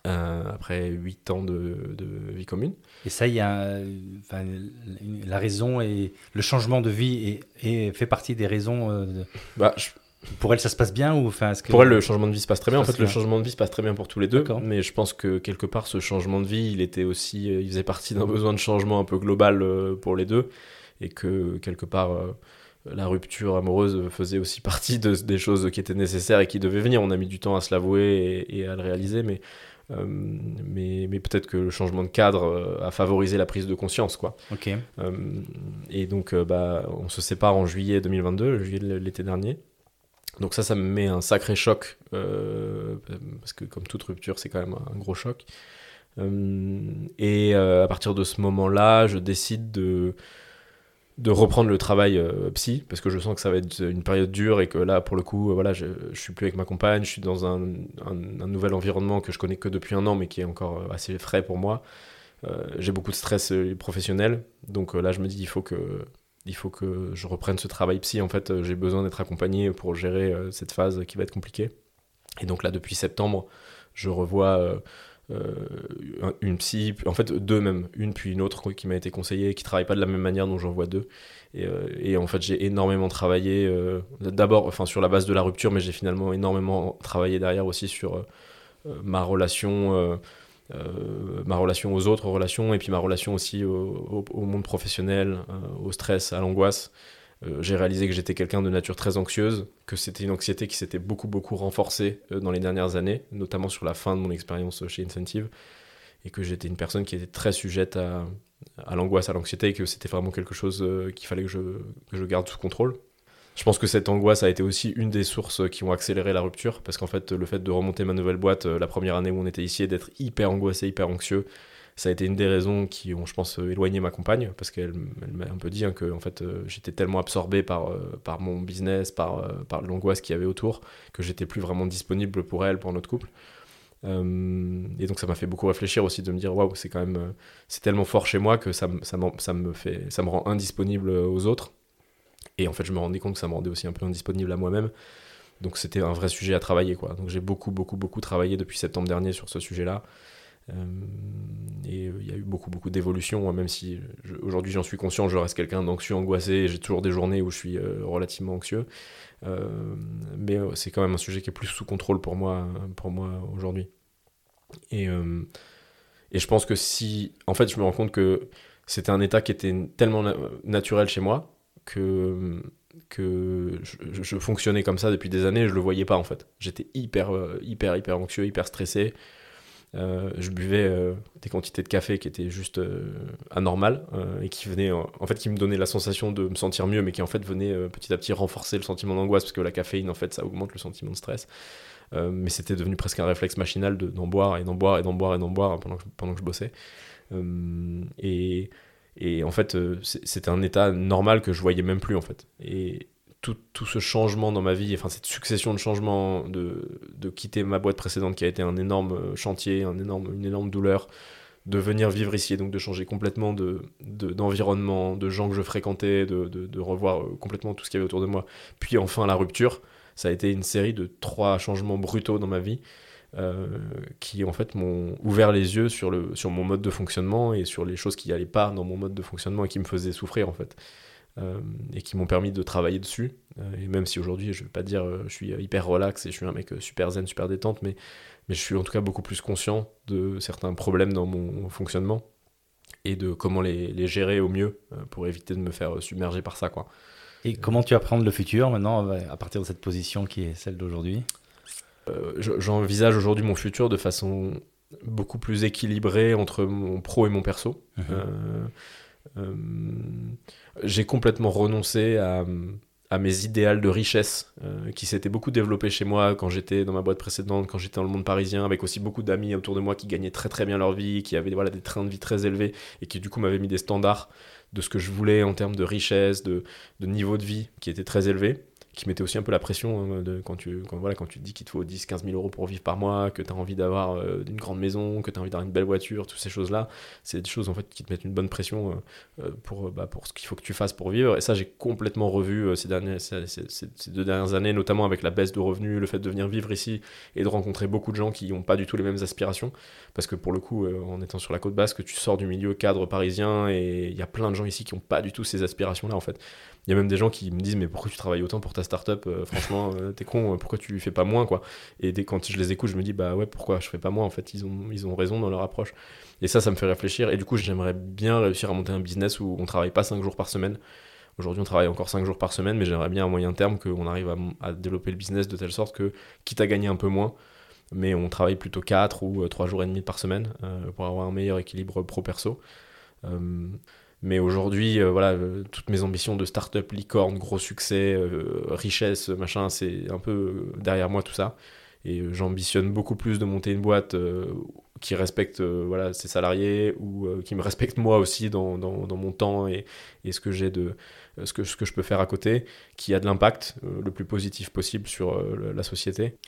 après 8 ans de, vie commune. Et ça, il y a la raison et le changement de vie et, fait partie des raisons. Bah, pour elle, ça se passe bien ou enfin que... Pour elle, le changement de vie se passe très bien. En fait, le changement de vie se passe très bien pour tous les deux. Mais je pense que quelque part, ce changement de vie, il était aussi, il faisait partie d'un besoin de changement un peu global pour les deux et que quelque part euh, la rupture amoureuse faisait aussi partie de, des choses qui étaient nécessaires et qui devaient venir. On a mis du temps à se l'avouer et, à le réaliser, mais, euh, mais, mais peut-être que le changement de cadre euh, a favorisé la prise de conscience. Quoi. Ok. et donc, bah, on se sépare en juillet 2022, juillet de l'été dernier. Donc ça, ça me met un sacré choc, parce que comme toute rupture, c'est quand même un gros choc. et à partir de ce moment-là, je décide de de reprendre le travail euh, psy parce que je sens que ça va être une période dure et que là pour le coup euh, voilà je, je suis plus avec ma compagne je suis dans un, nouvel environnement que je connais que depuis un an mais qui est encore euh, assez frais pour moi. J'ai beaucoup de stress professionnel. Donc là je me dis il faut que il faut que je reprenne ce travail psy. En fait j'ai besoin d'être accompagné pour gérer cette phase qui va être compliquée. Et donc là depuis septembre je revois euh, une psy, en fait deux même, une puis une autre qui m'a été conseillée, qui travaille pas de la même manière, dont j'en vois deux. Et, euh, et, en fait, j'ai énormément travaillé, euh, d'abord enfin, sur la base de la rupture, mais j'ai finalement énormément travaillé derrière aussi sur ma relation. ma relation aux autres relations et puis ma relation aussi au, au monde professionnel, au stress, à l'angoisse. Euh, j'ai réalisé que j'étais quelqu'un de nature très anxieuse, que c'était une anxiété qui s'était beaucoup beaucoup renforcée euh, dans les dernières années, notamment sur la fin de mon expérience chez Incentive, et que j'étais une personne qui était très sujette à, l'angoisse, à l'anxiété, et que c'était vraiment quelque chose euh, qu'il fallait que je, que je garde sous contrôle. Je pense que cette angoisse a été aussi une des sources qui ont accéléré la rupture, parce qu'en fait, le fait de remonter ma nouvelle boîte la première année où on était ici et d'être hyper angoissé, hyper anxieux, ça a été une des raisons qui ont, je pense, éloigné ma compagne, parce qu'elle m'a un peu dit hein, que fait, j'étais tellement absorbé par, par mon business, par, par l'angoisse qu'il y avait autour, que j'étais plus vraiment disponible pour elle, pour notre couple. et donc ça m'a fait beaucoup réfléchir aussi de me dire waouh c'est quand même c'est tellement fort chez moi que ça, ça, ça, me fait ça me rend indisponible aux autres et en fait je me rendais compte que ça me rendait aussi un peu indisponible à moi-même donc c'était un vrai sujet à travailler. Quoi. Donc j'ai beaucoup, beaucoup, beaucoup travaillé depuis septembre dernier sur ce sujet-là. Euh, et euh, il y a eu beaucoup, beaucoup d'évolutions, même si aujourd'hui j'en suis conscient, je reste quelqu'un d'anxieux, angoissé, j'ai toujours des journées où je suis euh, relativement anxieux. mais c'est quand même un sujet qui est plus sous contrôle pour moi, pour moi aujourd'hui. Et, et je pense que si. En fait, je me rends compte que c'était un état qui était tellement naturel chez moi que que je, fonctionnais comme ça depuis des années je le voyais pas en fait. J'étais hyper, euh, hyper, hyper anxieux, hyper stressé. Euh, je buvais euh, des quantités de café qui étaient juste anormales et qui venaient en fait qui me donnaient la sensation de me sentir mieux mais qui en fait venaient petit à petit renforcer le sentiment d'angoisse parce que la caféine en fait ça augmente le sentiment de stress mais c'était devenu presque un réflexe machinal d'en boire et d'en boire et d'en boire et d'en boire pendant que, pendant que je bossais et et en fait, euh, c'était un état normal que je voyais même plus, en fait. Et tout, tout, ce changement dans ma vie, enfin cette succession de changements, de, de, quitter ma boîte précédente qui a été un énorme euh, chantier, un énorme, une énorme douleur, de venir vivre ici et donc de changer complètement d'environnement, de, de, gens que je fréquentais, de, de, revoir euh, complètement tout ce qu'il y avait autour de moi. Puis enfin la rupture, ça a été une série de trois changements brutaux dans ma vie euh, qui en fait m'ont ouvert les yeux sur, le, sur mon mode de fonctionnement et sur les choses qui n'allaient pas dans mon mode de fonctionnement et qui me faisaient souffrir en fait. Euh, et qui m'ont permis de travailler dessus. Euh, et même si aujourd'hui, je ne vais pas dire je suis hyper relax et je suis un mec super zen, super détente, mais, mais je suis en tout cas beaucoup plus conscient de certains problèmes dans mon fonctionnement et de comment les, les gérer au mieux pour éviter de me faire submerger par ça. Quoi. Et comment tu apprends le futur maintenant à partir de cette position qui est celle d'aujourd'hui? Euh, j'envisage aujourd'hui mon futur de façon beaucoup plus équilibrée entre mon pro et mon perso. Mhm. Euh, euh, j'ai complètement renoncé à, mes idéales de richesse qui s'étaient beaucoup développés chez moi quand j'étais dans ma boîte précédente, quand j'étais dans le monde parisien, avec aussi beaucoup d'amis autour de moi qui gagnaient très très bien leur vie, qui avaient voilà, des trains de vie très élevés et qui du coup m'avaient mis des standards de ce que je voulais en termes de richesse, de, de niveau de vie qui étaient très élevés qui mettait aussi un peu la pression hein, quand, tu, quand, voilà, quand tu dis qu'il te faut 10, 15 000 euros pour vivre par mois, que tu as envie d'avoir euh, une grande maison, que tu as envie d'avoir une belle voiture, toutes ces choses-là, c'est des choses en fait qui te mettent une bonne pression euh, euh, pour, bah, pour ce qu'il faut que tu fasses pour vivre. Et ça, j'ai complètement revu ces, derniers, ces, deux dernières années, notamment avec la baisse de revenus, le fait de venir vivre ici et de rencontrer beaucoup de gens qui n'ont pas du tout les mêmes aspirations. Parce que pour le coup, en étant sur la côte basque, tu sors du milieu cadre parisien et il y a plein de gens ici qui n'ont pas du tout ces aspirations-là en fait. Il y a même des gens qui me disent mais pourquoi tu travailles autant pour ta startup euh, Franchement, euh, t'es con, euh, pourquoi tu fais pas moins quoi Et dès quand je les écoute, je me dis bah ouais, pourquoi je fais pas moins En fait, ils ont, ils ont raison dans leur approche. Et ça, ça me fait réfléchir. Et du coup, j'aimerais bien réussir à monter un business où on travaille pas 5 jours par semaine. Aujourd'hui, on travaille encore 5 jours par semaine, mais j'aimerais bien à moyen terme qu'on arrive à, développer le business de telle sorte que, quitte à gagner un peu moins, mais on travaille plutôt 4 ou 3 jours et demi par semaine pour avoir un meilleur équilibre pro-perso. Mais aujourd'hui, euh, voilà, euh, toutes mes ambitions de start-up, licorne, gros succès, euh, richesse, machin, c'est un peu derrière moi tout ça. Et j'ambitionne beaucoup plus de monter une boîte qui respecte voilà, ses salariés ou qui me respecte moi aussi dans, dans, mon temps et, et ce que j'ai de ce que, ce que je peux faire à côté, qui a de l'impact le plus positif possible sur la société.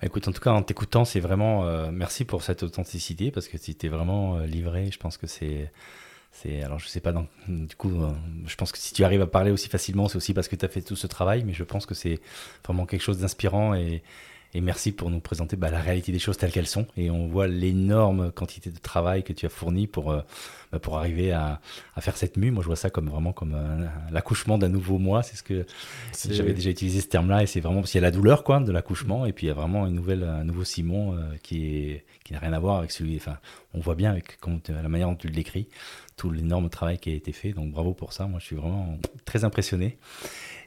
Bah, écoute, en tout cas, en t'écoutant, c'est vraiment merci pour cette authenticité parce que si tu es vraiment livré, je pense que c'est c'est alors je sais pas du coup euh, je pense que si tu arrives à parler aussi facilement c'est aussi parce que tu as fait tout ce travail mais je pense que c'est vraiment quelque chose d'inspirant et, merci pour nous présenter bah, la réalité des choses telles qu'elles sont. Et on voit l'énorme quantité de travail que tu as fourni pour euh, bah, pour arriver à, à, faire cette mue moi je vois ça comme vraiment comme l'accouchement d'un nouveau moi c'est ce que j'avais déjà utilisé ce terme là et c'est vraiment parce qu'il y a la douleur quoi de l'accouchement et puis il y a vraiment une nouvelle un nouveau Simon euh, qui est qui n'a rien à voir avec celui enfin on voit bien avec la manière dont tu le décris tout l'énorme travail qui a été fait. Donc bravo pour ça. Moi, je suis vraiment très impressionné.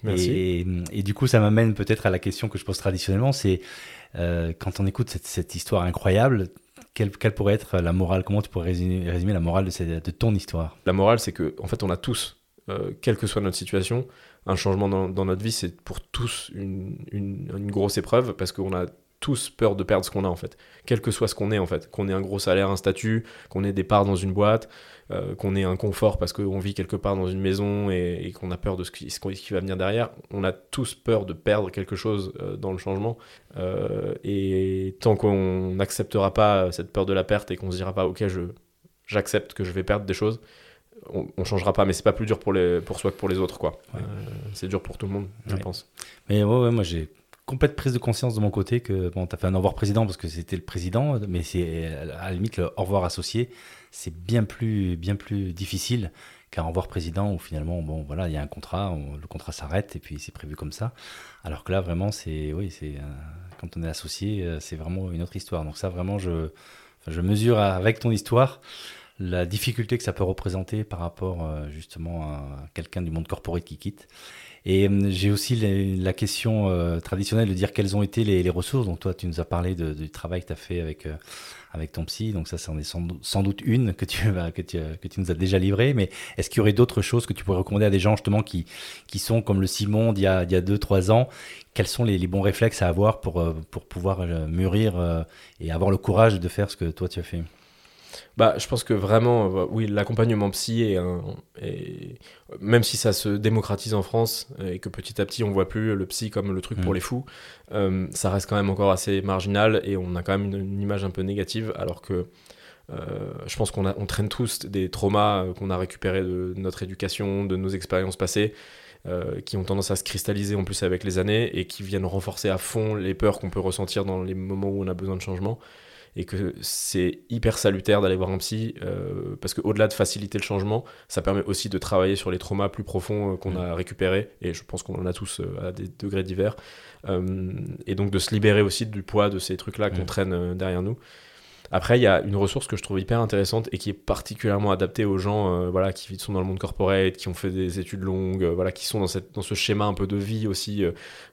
Merci. Et, du coup, ça m'amène peut-être à la question que je pose traditionnellement. C'est euh, quand on écoute cette, histoire incroyable, quelle, pourrait être la morale? Comment tu pourrais résumer, la morale de, ton histoire? La morale, c'est que en fait, on a tous, euh, quelle que soit notre situation, un changement dans, notre vie, c'est pour tous une, une, grosse épreuve parce qu'on a tous peur de perdre ce qu'on a en fait, quel que soit ce qu'on est en fait, qu'on ait un gros salaire, un statut, qu'on ait des parts dans une boîte, euh, qu'on ait un confort parce qu'on vit quelque part dans une maison et, qu'on a peur de ce qui, ce qui, va venir derrière. On a tous peur de perdre quelque chose euh, dans le changement. Euh, et tant qu'on n'acceptera pas cette peur de la perte et qu'on se dira pas, ok, je, j'accepte que je vais perdre des choses, on, on changera pas. Mais c'est pas plus dur pour, les, pour soi que pour les autres, quoi. c'est dur pour tout le monde, je pense. Mais ouais, moi j'ai complète prise de conscience de mon côté que bon, tu as fait un au revoir président parce que c'était le président, mais c'est à la limite le au revoir associé c'est bien plus, bien plus difficile qu'un revoir président où finalement, bon, voilà, il y a un contrat, le contrat s'arrête et puis c'est prévu comme ça. Alors que là, vraiment, c'est, oui, c'est, quand on est associé, euh, c'est vraiment une autre histoire. Donc ça, vraiment, je, je mesure avec ton histoire la difficulté que ça peut représenter par rapport euh, justement à quelqu'un du monde corporate qui quitte. Et j'ai aussi la question traditionnelle de dire quelles ont été les, ressources. Donc toi, tu nous as parlé du travail que tu as fait avec avec ton psy. Donc ça, c'en est sans, doute une que tu, que, tu, que tu nous as déjà livrée. Mais est-ce qu'il y aurait d'autres choses que tu pourrais recommander à des gens justement qui, qui sont comme le Simon d'il y a 2-3 ans? Quels sont les, bons réflexes à avoir pour, euh, pour pouvoir euh, mûrir euh, et avoir le courage de faire ce que toi tu as fait? Bah, je pense que vraiment, euh, oui, l'accompagnement psy est, un, même si ça se démocratise en France et que petit à petit on voit plus le psy comme le truc pour mm. les fous, euh, ça reste quand même encore assez marginal et on a quand même une, image un peu négative alors que euh, je pense qu'on on traîne tous des traumas qu'on a récupérés de notre éducation, de nos expériences passées. qui ont tendance à se cristalliser en plus avec les années et qui viennent renforcer à fond les peurs qu'on peut ressentir dans les moments où on a besoin de changement et que c'est hyper salutaire d'aller voir un psy euh, parce qu'au-delà de faciliter le changement, ça permet aussi de travailler sur les traumas plus profonds euh, qu'on a récupérés et je pense qu'on en a tous euh, à des degrés divers et donc de se libérer aussi du poids de ces trucs-là qu'on traîne derrière nous. Après, il y a une ressource que je trouve hyper intéressante et qui est particulièrement adaptée aux gens voilà, qui sont dans le monde corporate, qui ont fait des études longues, voilà, qui sont dans, cette, dans ce schéma un peu de vie aussi.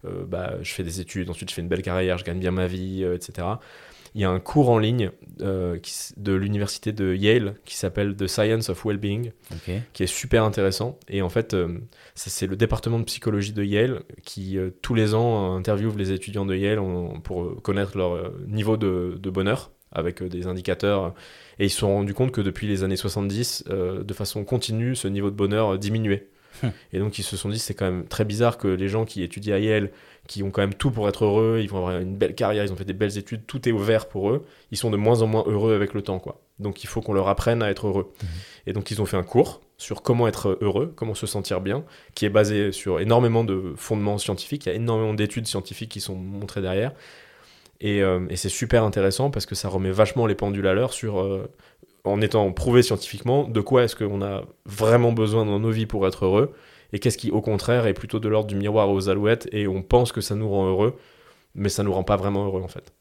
bah, je fais des études, ensuite je fais une belle carrière, je gagne bien ma vie, etc il y a un cours en ligne euh, de l'université de Yale qui s'appelle The Science of Wellbeing, qui est super intéressant. Et en fait, euh, c'est le département de psychologie de Yale qui, euh, tous les ans, interviewe les étudiants de Yale pour connaître leur niveau de, bonheur avec des indicateurs. Et ils se sont rendus compte que depuis les années 70, de façon continue, ce niveau de bonheur diminuait. Hum. Et donc ils se sont dit c'est quand même très bizarre que les gens qui étudient à Yale qui ont quand même tout pour être heureux, ils vont avoir une belle carrière, ils ont fait des belles études, tout est ouvert pour eux, ils sont de moins en moins heureux avec le temps, quoi. Donc il faut qu'on leur apprenne à être heureux. Mhm. Et donc ils ont fait un cours sur comment être heureux, comment se sentir bien, qui est basé sur énormément de fondements scientifiques, il y a énormément d'études scientifiques qui sont montrées derrière. Et, euh, c'est super intéressant parce que ça remet vachement les pendules à l'heure sur, euh, en étant prouvé scientifiquement, de quoi est-ce qu'on a vraiment besoin dans nos vies pour être heureux et qu'est-ce qui au contraire est plutôt de l'ordre du miroir aux alouettes et on pense que ça nous rend heureux mais ça nous rend pas vraiment heureux en fait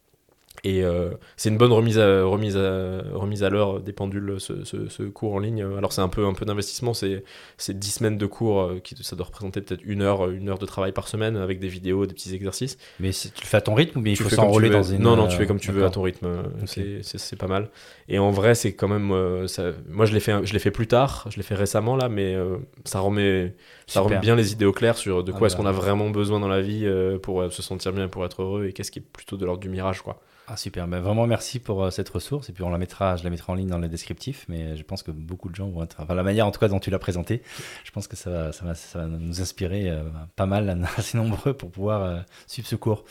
et euh, c'est une bonne remise à, remise à, remise à l'heure des pendules, ce, ce, cours en ligne. Alors c'est un peu, un peu d'investissement, c'est, c'est 10 semaines de cours, euh, qui, ça doit représenter peut-être une heure, une heure de travail par semaine avec des vidéos, des petits exercices. Mais tu le fais à ton rythme ou bien il faut s'enrôler dans une... Non, non, tu fais comme tu veux à ton rythme, c'est, c'est, pas mal. Et en vrai, c'est quand même... Euh, ça... Moi, je l'ai, fait, je l'ai fait plus tard, je l'ai fait récemment là, mais ça remet, ça remet bien les idées au clair sur de ah quoi est-ce bah. qu'on a vraiment besoin dans la vie pour se sentir bien, pour être heureux, et qu'est-ce qui est plutôt de l'ordre du mirage, quoi. Ah super, ben, vraiment merci pour euh, cette ressource. Et puis on la mettra, je la mettrai en ligne dans le descriptif, mais je pense que beaucoup de gens vont être, enfin la manière en tout cas dont tu l'as présenté, je pense que ça va, ça va, ça va nous inspirer euh, pas mal, assez nombreux pour pouvoir euh, suivre ce cours.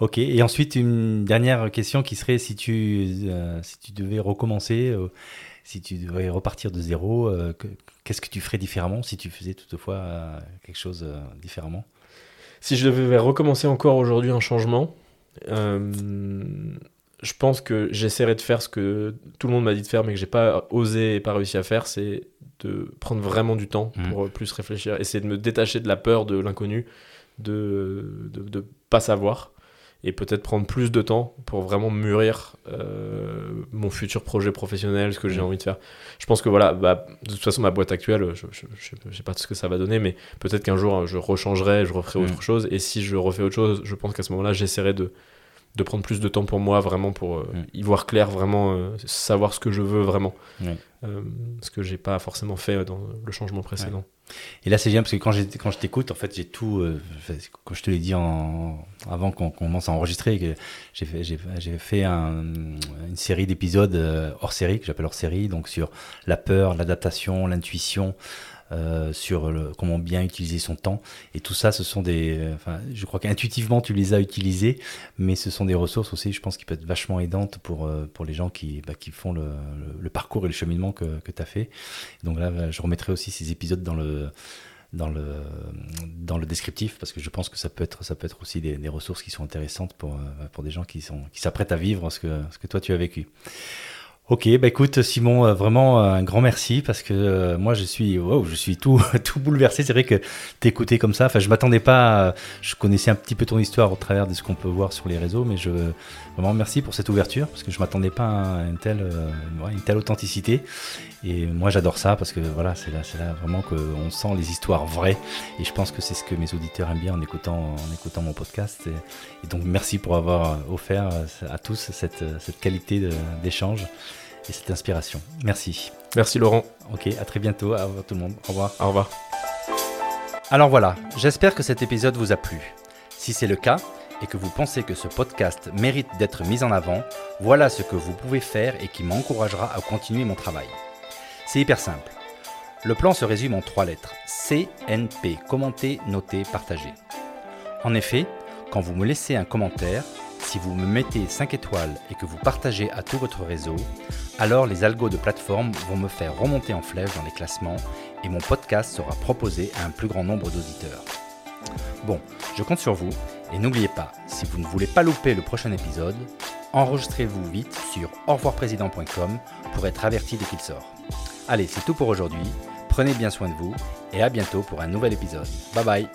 Ok, et ensuite une dernière question qui serait si tu, si tu devais recommencer, si tu devais repartir de zéro, qu'est-ce que tu ferais différemment si tu faisais toutefois quelque chose différemment? Si je devais recommencer encore aujourd'hui un changement, euh, je pense que j'essaierai de faire ce que tout le monde m'a dit de faire, mais que j'ai pas osé et pas réussi à faire, c'est de prendre vraiment du temps mmh. pour plus réfléchir, essayer de me détacher de la peur de l'inconnu, de, de, de pas savoir, et peut-être prendre plus de temps pour vraiment mûrir euh, mon futur projet professionnel, ce que j'ai mmh. envie de faire. Je pense que voilà, bah, de toute façon, ma boîte actuelle, je ne sais pas ce que ça va donner, mais peut-être qu'un jour, je rechangerai, je referai mmh. autre chose, et si je refais autre chose, je pense qu'à ce moment-là, j'essaierai de de prendre plus de temps pour moi, vraiment pour euh, y voir clair, vraiment euh, savoir ce que je veux vraiment. Euh, ce que j'ai pas forcément fait dans le changement précédent. Et là, c'est bien parce que quand, quand je t'écoute, en fait, j'ai tout. euh, comme je te l'ai dit en, avant qu'on commence à enregistrer, j'ai fait, fait un- une série d'épisodes euh, hors série, que j'appelle hors série, donc sur la peur, l'adaptation, l'intuition, euh, sur comment bien utiliser son temps. Et tout ça, ce sont des. euh, Enfin, je crois qu'intuitivement, tu les as utilisés, mais ce sont des ressources aussi, je pense, qui peuvent être vachement aidantes pour, euh, pour les gens qui, bah, qui font le, le- parcours et le cheminement que, que tu as fait. Donc là, je remettrai aussi ces épisodes dans le, dans le, dans le descriptif parce que je pense que ça peut être, ça peut être aussi des, ressources qui sont intéressantes pour, pour des gens qui, sont, qui s'apprêtent à vivre ce que, ce que toi tu as vécu. Ok, bah écoute Simon, euh, vraiment euh, un grand merci parce que euh, moi je suis, wow, je suis tout, tout bouleversé. C'est vrai que t'écouter comme ça, enfin je m'attendais pas, à- je connaissais un petit peu ton histoire au travers de ce qu'on peut voir sur les réseaux, mais je vraiment merci pour cette ouverture parce que je m'attendais pas à une telle, euh, une telle authenticité. Et moi j'adore ça parce que voilà, c'est là, c'est là vraiment qu'on sent les histoires vraies. Et je pense que c'est ce que mes auditeurs aiment bien en écoutant, en écoutant mon podcast. Et, et donc merci pour avoir offert à tous cette, cette qualité d'échange et cette inspiration. Merci. Merci Laurent. Ok, à très bientôt. À tout le monde. Au revoir. Au revoir. Alors voilà, j'espère que cet épisode vous a plu. Si c'est le cas et que vous pensez que ce podcast mérite d'être mis en avant, voilà ce que vous pouvez faire et qui m'encouragera à continuer mon travail. C'est hyper simple. Le plan se résume en trois lettres. CNP, commenter, noter, partager. En effet, quand vous me laissez un commentaire, si vous me mettez 5 étoiles et que vous partagez à tout votre réseau, alors les algos de plateforme vont me faire remonter en flèche dans les classements et mon podcast sera proposé à un plus grand nombre d'auditeurs. Bon, je compte sur vous et n'oubliez pas, si vous ne voulez pas louper le prochain épisode, enregistrez-vous vite sur aurevoirprésident.com pour être averti dès qu'il sort. Allez, c'est tout pour aujourd'hui. Prenez bien soin de vous et à bientôt pour un nouvel épisode. Bye bye